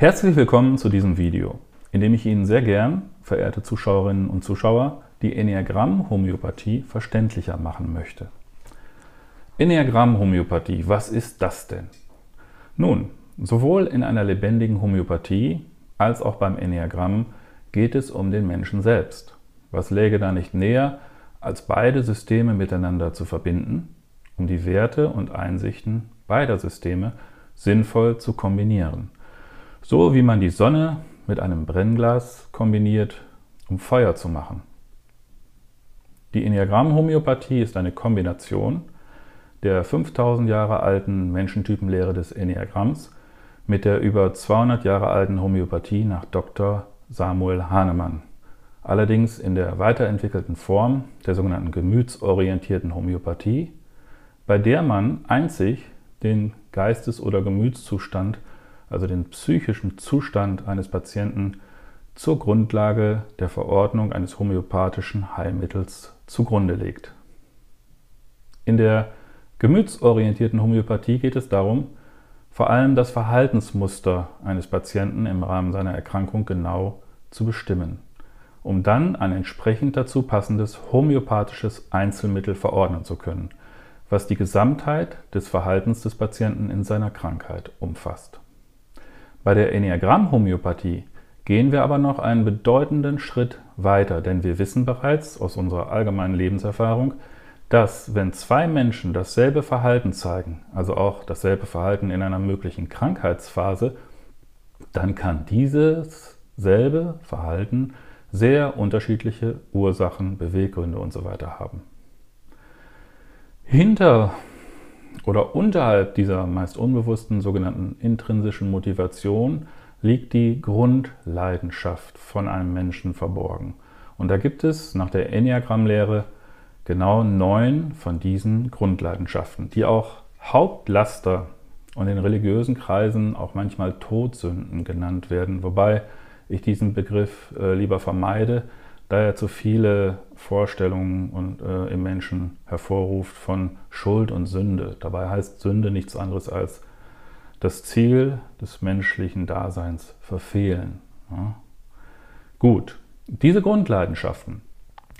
Herzlich willkommen zu diesem Video, in dem ich Ihnen sehr gern, verehrte Zuschauerinnen und Zuschauer, die Enneagramm-Homöopathie verständlicher machen möchte. Enneagramm-Homöopathie, was ist das denn? Nun, sowohl in einer lebendigen Homöopathie als auch beim Enneagramm geht es um den Menschen selbst. Was läge da nicht näher, als beide Systeme miteinander zu verbinden, um die Werte und Einsichten beider Systeme sinnvoll zu kombinieren. So wie man die Sonne mit einem Brennglas kombiniert, um Feuer zu machen. Die Enneagramm-Homöopathie ist eine Kombination der 5000 Jahre alten Menschentypenlehre des Enneagramms mit der über 200 Jahre alten Homöopathie nach Dr. Samuel Hahnemann. Allerdings in der weiterentwickelten Form der sogenannten gemütsorientierten Homöopathie, bei der man einzig den Geistes- oder Gemütszustand, also den psychischen Zustand eines Patienten, zur Grundlage der Verordnung eines homöopathischen Heilmittels zugrunde legt. In der gemütsorientierten Homöopathie geht es darum, vor allem das Verhaltensmuster eines Patienten im Rahmen seiner Erkrankung genau zu bestimmen, um dann ein entsprechend dazu passendes homöopathisches Einzelmittel verordnen zu können, was die Gesamtheit des Verhaltens des Patienten in seiner Krankheit umfasst. Bei der Enneagramm-Homöopathie gehen wir aber noch einen bedeutenden Schritt weiter, denn wir wissen bereits aus unserer allgemeinen Lebenserfahrung, dass wenn zwei Menschen dasselbe Verhalten zeigen, also auch dasselbe Verhalten in einer möglichen Krankheitsphase, dann kann dieses selbe Verhalten sehr unterschiedliche Ursachen, Beweggründe und so weiter haben. Hinter oder unterhalb dieser meist unbewussten sogenannten intrinsischen Motivation liegt die Grundleidenschaft von einem Menschen verborgen. Und da gibt es nach der Enneagramm-Lehre genau neun von diesen Grundleidenschaften, die auch Hauptlaster und in religiösen Kreisen auch manchmal Todsünden genannt werden, wobei ich diesen Begriff äh, lieber vermeide, da er zu viele Vorstellungen und, äh, im Menschen hervorruft von Schuld und Sünde. Dabei heißt Sünde nichts anderes als das Ziel des menschlichen Daseins verfehlen. Ja? Gut, diese Grundleidenschaften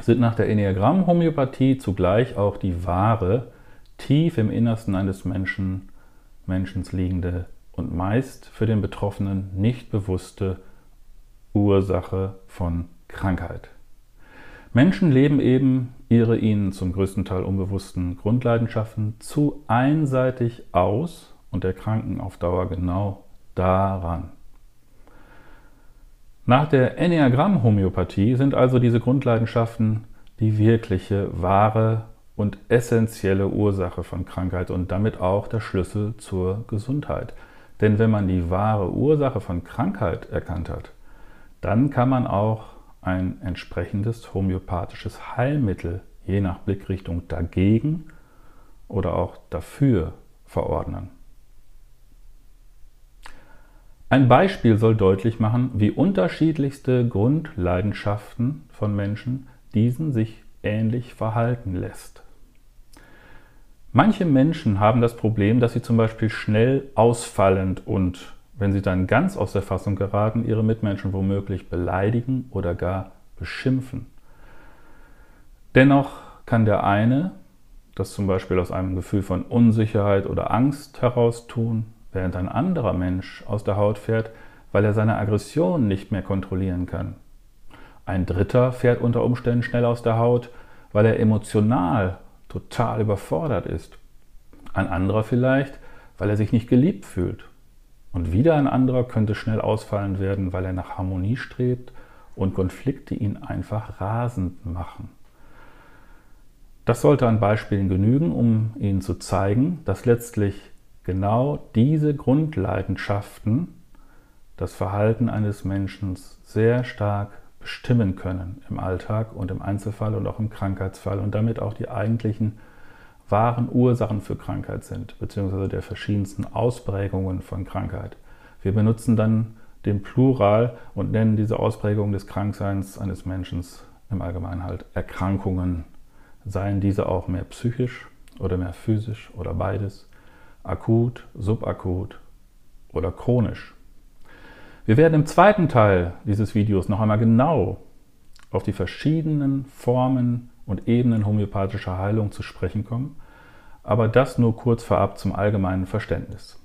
sind nach der Enneagramm-Homöopathie zugleich auch die wahre, tief im Innersten eines Menschen, Menschens liegende und meist für den Betroffenen nicht bewusste Ursache von Krankheit. Menschen leben eben ihre ihnen zum größten Teil unbewussten Grundleidenschaften zu einseitig aus und erkranken auf Dauer genau daran. Nach der Enneagramm-Homöopathie sind also diese Grundleidenschaften die wirkliche, wahre und essentielle Ursache von Krankheit und damit auch der Schlüssel zur Gesundheit. Denn wenn man die wahre Ursache von Krankheit erkannt hat, dann kann man auch ein entsprechendes homöopathisches Heilmittel je nach Blickrichtung dagegen oder auch dafür verordnen. Ein Beispiel soll deutlich machen, wie unterschiedlichste Grundleidenschaften von Menschen diesen sich ähnlich verhalten lässt. Manche Menschen haben das Problem, dass sie zum Beispiel schnell ausfallend und, wenn sie dann ganz aus der Fassung geraten, ihre Mitmenschen womöglich beleidigen oder gar beschimpfen. Dennoch kann der eine das zum Beispiel aus einem Gefühl von Unsicherheit oder Angst heraus tun, während ein anderer Mensch aus der Haut fährt, weil er seine Aggression nicht mehr kontrollieren kann. Ein dritter fährt unter Umständen schnell aus der Haut, weil er emotional total überfordert ist. Ein anderer vielleicht, weil er sich nicht geliebt fühlt. Und wieder ein anderer könnte schnell ausfallen werden, weil er nach Harmonie strebt und Konflikte ihn einfach rasend machen. Das sollte an Beispielen genügen, um Ihnen zu zeigen, dass letztlich genau diese Grundleidenschaften das Verhalten eines Menschen sehr stark bestimmen können im Alltag und im Einzelfall und auch im Krankheitsfall und damit auch die eigentlichen wahren Ursachen für Krankheit sind, beziehungsweise der verschiedensten Ausprägungen von Krankheit. Wir benutzen dann den Plural und nennen diese Ausprägung des Krankseins eines Menschen im Allgemeinen halt Erkrankungen, seien diese auch mehr psychisch oder mehr physisch oder beides akut, subakut oder chronisch. Wir werden im zweiten Teil dieses Videos noch einmal genau auf die verschiedenen Formen und Ebenen homöopathischer Heilung zu sprechen kommen, aber das nur kurz vorab zum allgemeinen Verständnis.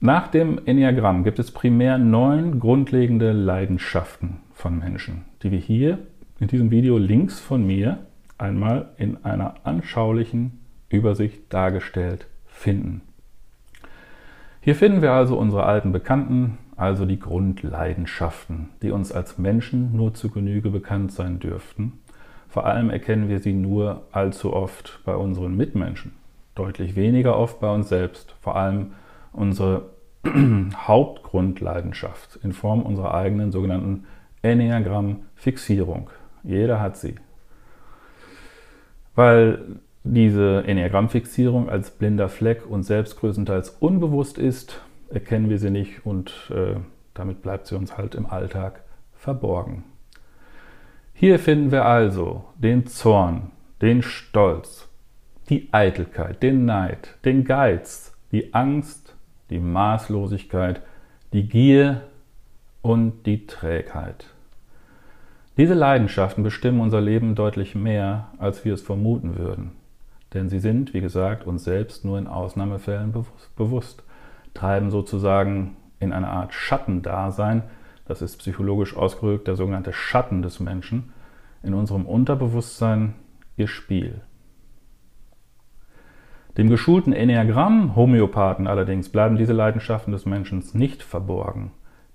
Nach dem Enneagramm gibt es primär neun grundlegende Leidenschaften von Menschen, die wir hier in diesem Video links von mir einmal in einer anschaulichen Übersicht dargestellt finden. Hier finden wir also unsere alten Bekannten, also die Grundleidenschaften, die uns als Menschen nur zu Genüge bekannt sein dürften. Vor allem erkennen wir sie nur allzu oft bei unseren Mitmenschen, deutlich weniger oft bei uns selbst, vor allem unsere Hauptgrundleidenschaft in Form unserer eigenen sogenannten Enneagramm-Fixierung. Jeder hat sie. Weil diese Enneagrammfixierung als blinder Fleck und selbst größtenteils unbewusst ist, erkennen wir sie nicht und äh, damit bleibt sie uns halt im Alltag verborgen. Hier finden wir also den Zorn, den Stolz, die Eitelkeit, den Neid, den Geiz, die Angst, die Maßlosigkeit, die Gier und die Trägheit. Diese Leidenschaften bestimmen unser Leben deutlich mehr, als wir es vermuten würden. Denn sie sind, wie gesagt, uns selbst nur in Ausnahmefällen bewusst, treiben sozusagen in eine Art Schattendasein, das ist psychologisch ausgedrückt der sogenannte Schatten des Menschen, in unserem Unterbewusstsein ihr Spiel. Dem geschulten Enneagramm-Homöopathen allerdings bleiben diese Leidenschaften des Menschen nicht verborgen,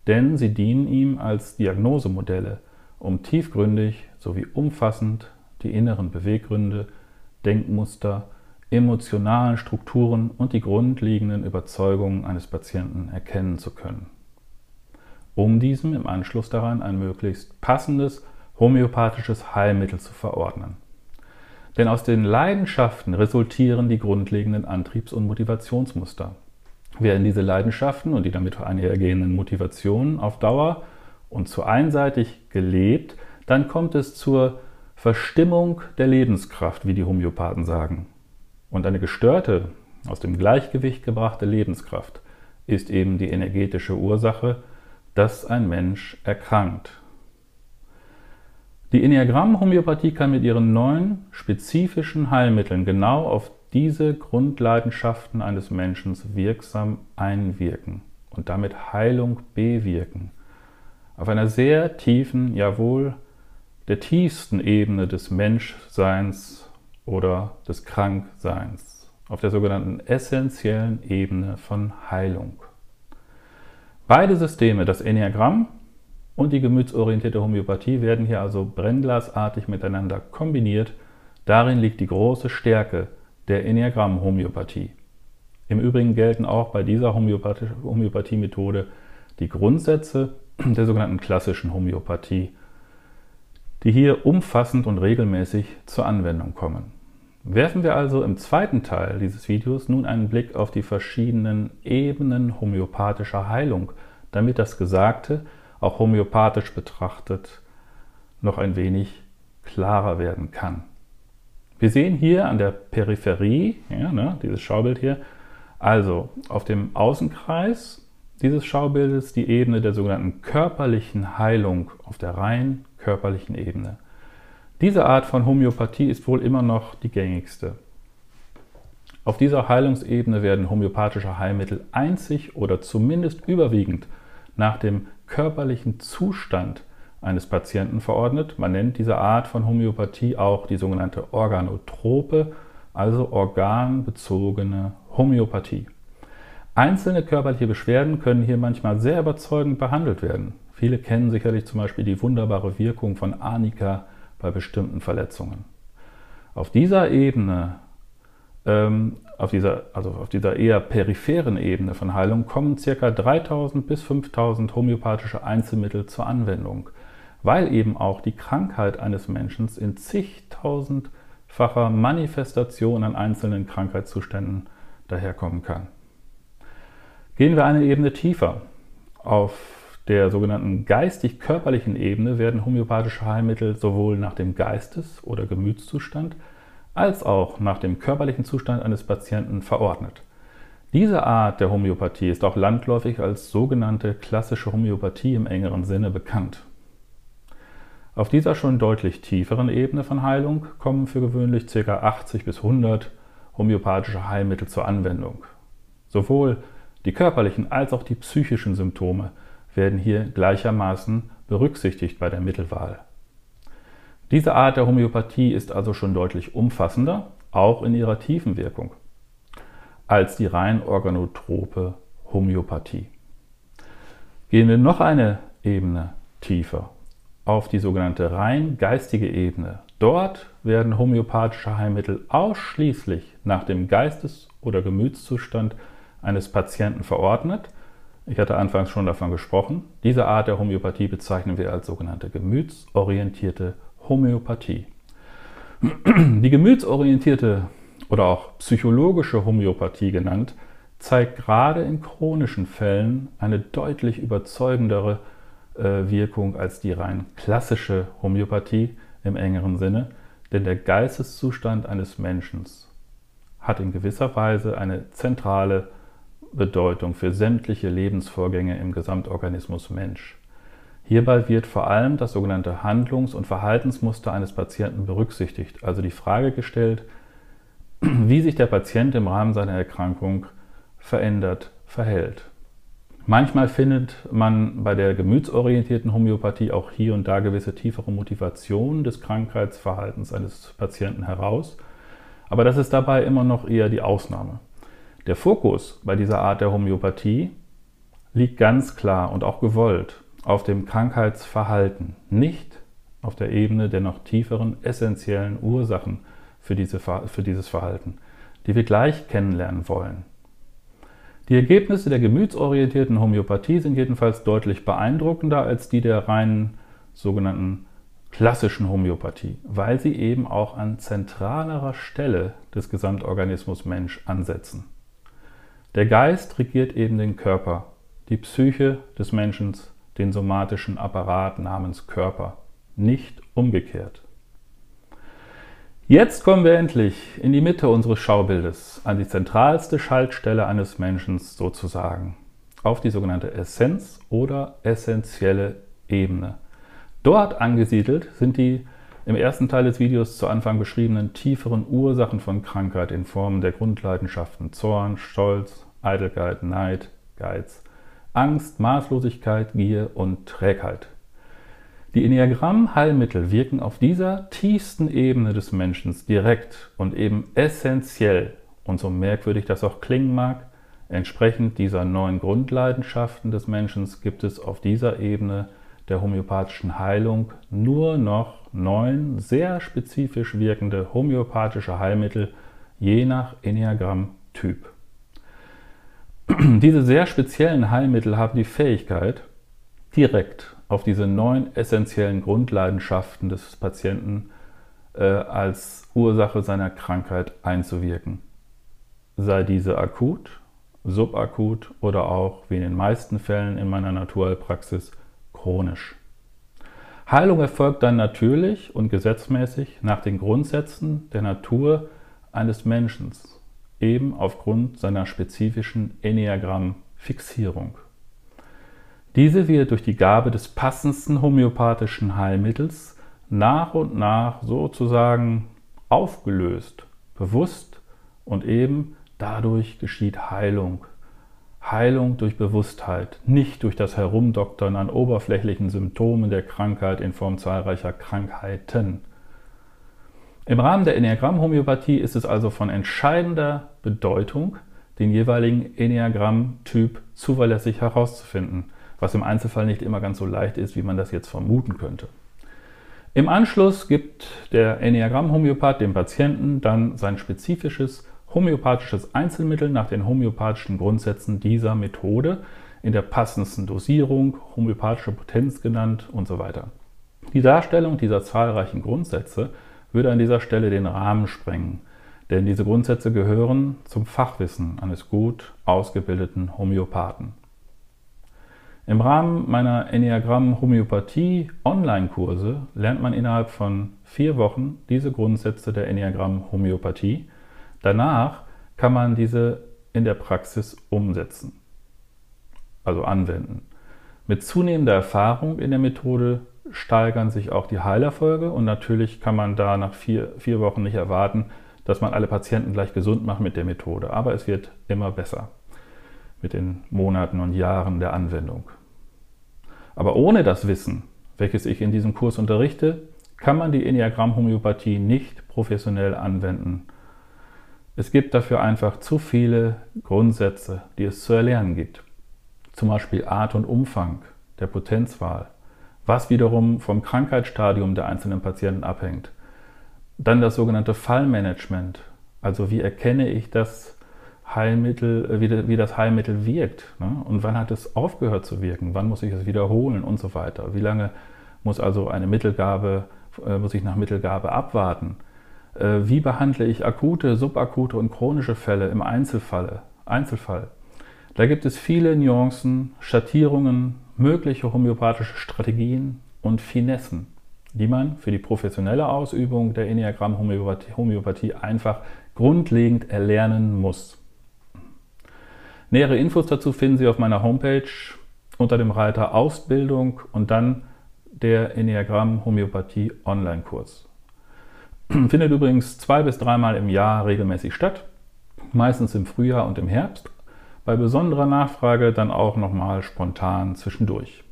denn sie dienen ihm als Diagnosemodelle, um tiefgründig sowie umfassend die inneren Beweggründe Denkmuster, emotionalen Strukturen und die grundlegenden Überzeugungen eines Patienten erkennen zu können, um diesem im Anschluss daran ein möglichst passendes homöopathisches Heilmittel zu verordnen. Denn aus den Leidenschaften resultieren die grundlegenden Antriebs- und Motivationsmuster. Werden diese Leidenschaften und die damit einhergehenden Motivationen auf Dauer und zu einseitig gelebt, dann kommt es zur Verstimmung der Lebenskraft, wie die Homöopathen sagen. Und eine gestörte, aus dem Gleichgewicht gebrachte Lebenskraft ist eben die energetische Ursache, dass ein Mensch erkrankt. Die Enneagramm-Homöopathie kann mit ihren neun spezifischen Heilmitteln genau auf diese Grundleidenschaften eines Menschen wirksam einwirken und damit Heilung bewirken. Auf einer sehr tiefen, jawohl, der tiefsten Ebene des Menschseins oder des Krankseins, auf der sogenannten essentiellen Ebene von Heilung. Beide Systeme, das Enneagramm und die gemütsorientierte Homöopathie, werden hier also brennglasartig miteinander kombiniert. Darin liegt die große Stärke der Enneagramm-Homöopathie. Im Übrigen gelten auch bei dieser Homöopathie-Methode die Grundsätze der sogenannten klassischen Homöopathie die hier umfassend und regelmäßig zur Anwendung kommen. Werfen wir also im zweiten Teil dieses Videos nun einen Blick auf die verschiedenen Ebenen homöopathischer Heilung, damit das Gesagte, auch homöopathisch betrachtet, noch ein wenig klarer werden kann. Wir sehen hier an der Peripherie, ja, ne, dieses Schaubild hier, also auf dem Außenkreis dieses Schaubildes die Ebene der sogenannten körperlichen Heilung auf der rein körperlichen Ebene. Diese Art von Homöopathie ist wohl immer noch die gängigste. Auf dieser Heilungsebene werden homöopathische Heilmittel einzig oder zumindest überwiegend nach dem körperlichen Zustand eines Patienten verordnet. Man nennt diese Art von Homöopathie auch die sogenannte Organotrope, also organbezogene Homöopathie. Einzelne körperliche Beschwerden können hier manchmal sehr überzeugend behandelt werden. Viele kennen sicherlich zum Beispiel die wunderbare Wirkung von Arnika bei bestimmten Verletzungen. Auf dieser Ebene, ähm, auf dieser, also auf dieser eher peripheren Ebene von Heilung kommen ca. 3000 bis 5000 homöopathische Einzelmittel zur Anwendung, weil eben auch die Krankheit eines Menschen in zigtausendfacher Manifestation an einzelnen Krankheitszuständen daherkommen kann. Gehen wir eine Ebene tiefer auf der sogenannten geistig-körperlichen Ebene werden homöopathische Heilmittel sowohl nach dem Geistes- oder Gemütszustand als auch nach dem körperlichen Zustand eines Patienten verordnet. Diese Art der Homöopathie ist auch landläufig als sogenannte klassische Homöopathie im engeren Sinne bekannt. Auf dieser schon deutlich tieferen Ebene von Heilung kommen für gewöhnlich ca. 80 bis 100 homöopathische Heilmittel zur Anwendung. Sowohl die körperlichen als auch die psychischen Symptome werden hier gleichermaßen berücksichtigt bei der Mittelwahl. Diese Art der Homöopathie ist also schon deutlich umfassender, auch in ihrer tiefen Wirkung, als die rein organotrope Homöopathie. Gehen wir noch eine Ebene tiefer auf die sogenannte rein geistige Ebene. Dort werden homöopathische Heilmittel ausschließlich nach dem Geistes- oder Gemütszustand eines Patienten verordnet. Ich hatte anfangs schon davon gesprochen. Diese Art der Homöopathie bezeichnen wir als sogenannte gemütsorientierte Homöopathie. Die gemütsorientierte oder auch psychologische Homöopathie genannt, zeigt gerade in chronischen Fällen eine deutlich überzeugendere äh, Wirkung als die rein klassische Homöopathie im engeren Sinne, denn der Geisteszustand eines Menschen hat in gewisser Weise eine zentrale Bedeutung für sämtliche Lebensvorgänge im Gesamtorganismus Mensch. Hierbei wird vor allem das sogenannte Handlungs- und Verhaltensmuster eines Patienten berücksichtigt, also die Frage gestellt, wie sich der Patient im Rahmen seiner Erkrankung verändert verhält. Manchmal findet man bei der gemütsorientierten Homöopathie auch hier und da gewisse tiefere Motivationen des Krankheitsverhaltens eines Patienten heraus, aber das ist dabei immer noch eher die Ausnahme. Der Fokus bei dieser Art der Homöopathie liegt ganz klar und auch gewollt auf dem Krankheitsverhalten, nicht auf der Ebene der noch tieferen essentiellen Ursachen für, diese, für dieses Verhalten, die wir gleich kennenlernen wollen. Die Ergebnisse der gemütsorientierten Homöopathie sind jedenfalls deutlich beeindruckender als die der reinen sogenannten klassischen Homöopathie, weil sie eben auch an zentralerer Stelle des Gesamtorganismus Mensch ansetzen. Der Geist regiert eben den Körper, die Psyche des Menschen, den somatischen Apparat namens Körper, nicht umgekehrt. Jetzt kommen wir endlich in die Mitte unseres Schaubildes, an die zentralste Schaltstelle eines Menschen sozusagen, auf die sogenannte Essenz oder essentielle Ebene. Dort angesiedelt sind die im ersten Teil des Videos zu Anfang beschriebenen tieferen Ursachen von Krankheit in Form der Grundleidenschaften Zorn, Stolz, Eitelkeit, Neid, Geiz, Angst, Maßlosigkeit, Gier und Trägheit. Die Enneagramm-Heilmittel wirken auf dieser tiefsten Ebene des Menschen direkt und eben essentiell und so merkwürdig das auch klingen mag, entsprechend dieser neuen Grundleidenschaften des Menschen gibt es auf dieser Ebene der homöopathischen Heilung nur noch neun sehr spezifisch wirkende homöopathische Heilmittel je nach Enneagramm-Typ. Diese sehr speziellen Heilmittel haben die Fähigkeit, direkt auf diese neun essentiellen Grundleidenschaften des Patienten äh, als Ursache seiner Krankheit einzuwirken. Sei diese akut, subakut oder auch, wie in den meisten Fällen in meiner Naturheilpraxis, chronisch. Heilung erfolgt dann natürlich und gesetzmäßig nach den Grundsätzen der Natur eines Menschen, eben aufgrund seiner spezifischen Enneagramm-Fixierung. Diese wird durch die Gabe des passendsten homöopathischen Heilmittels nach und nach sozusagen aufgelöst, bewusst und eben dadurch geschieht Heilung. Heilung durch Bewusstheit, nicht durch das Herumdoktern an oberflächlichen Symptomen der Krankheit in Form zahlreicher Krankheiten. Im Rahmen der Enneagramm-Homöopathie ist es also von entscheidender Bedeutung, den jeweiligen Enneagramm-Typ zuverlässig herauszufinden – was im Einzelfall nicht immer ganz so leicht ist, wie man das jetzt vermuten könnte. Im Anschluss gibt der Enneagramm-Homöopath dem Patienten dann sein spezifisches homöopathisches Einzelmittel nach den homöopathischen Grundsätzen dieser Methode in der passendsten Dosierung, homöopathische Potenz genannt und so weiter. Die Darstellung dieser zahlreichen Grundsätze würde an dieser Stelle den Rahmen sprengen, denn diese Grundsätze gehören zum Fachwissen eines gut ausgebildeten Homöopathen. Im Rahmen meiner Enneagramm Homöopathie Online-Kurse lernt man innerhalb von vier Wochen diese Grundsätze der Enneagramm Homöopathie. Danach kann man diese in der Praxis umsetzen, also anwenden. Mit zunehmender Erfahrung in der Methode steigern sich auch die Heilerfolge und natürlich kann man da nach vier, vier Wochen nicht erwarten, dass man alle Patienten gleich gesund macht mit der Methode, aber es wird immer besser mit den Monaten und Jahren der Anwendung. Aber ohne das Wissen, welches ich in diesem Kurs unterrichte, kann man die Enneagramm-Homöopathie nicht professionell anwenden. Es gibt dafür einfach zu viele Grundsätze, die es zu erlernen gibt. Zum Beispiel Art und Umfang der Potenzwahl, was wiederum vom Krankheitsstadium der einzelnen Patienten abhängt. Dann das sogenannte Fallmanagement, also wie erkenne ich das Heilmittel, wie, wie das Heilmittel wirkt ne? und wann hat es aufgehört zu wirken, wann muss ich es wiederholen und so weiter. Wie lange muss also eine Mittelgabe äh, muss ich nach Mittelgabe abwarten. Äh, wie behandle ich akute, subakute und chronische Fälle im Einzelfall? Einzelfall? Da gibt es viele Nuancen, Schattierungen, mögliche homöopathische Strategien und Finessen, die man für die professionelle Ausübung der Enneagramm-Homöopathie einfach grundlegend erlernen muss. Nähere Infos dazu finden Sie auf meiner Homepage unter dem Reiter Ausbildung und dann der Enneagramm Homöopathie Online-Kurs. Findet übrigens zwei bis dreimal im Jahr regelmäßig statt, meistens im Frühjahr und im Herbst. Bei besonderer Nachfrage dann auch nochmal spontan zwischendurch.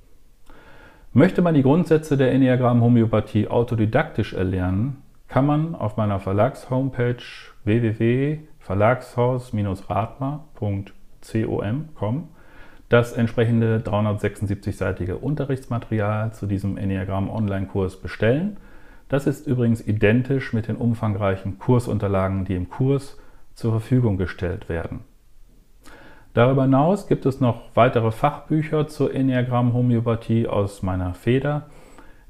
Möchte man die Grundsätze der Enneagramm Homöopathie autodidaktisch erlernen, kann man auf meiner Verlagshomepage www.verlagshaus-ratma.com das entsprechende 376-seitige Unterrichtsmaterial zu diesem Enneagramm Online-Kurs bestellen. Das ist übrigens identisch mit den umfangreichen Kursunterlagen, die im Kurs zur Verfügung gestellt werden. Darüber hinaus gibt es noch weitere Fachbücher zur Enneagramm Homöopathie aus meiner Feder,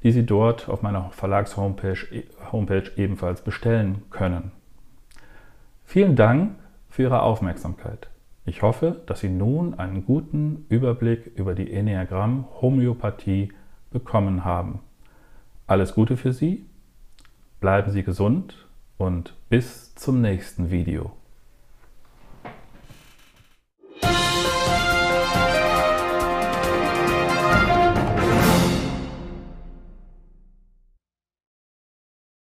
die Sie dort auf meiner Verlagshomepage Homepage ebenfalls bestellen können. Vielen Dank für Ihre Aufmerksamkeit. Ich hoffe, dass Sie nun einen guten Überblick über die Enneagramm Homöopathie bekommen haben. Alles Gute für Sie, bleiben Sie gesund und bis zum nächsten Video.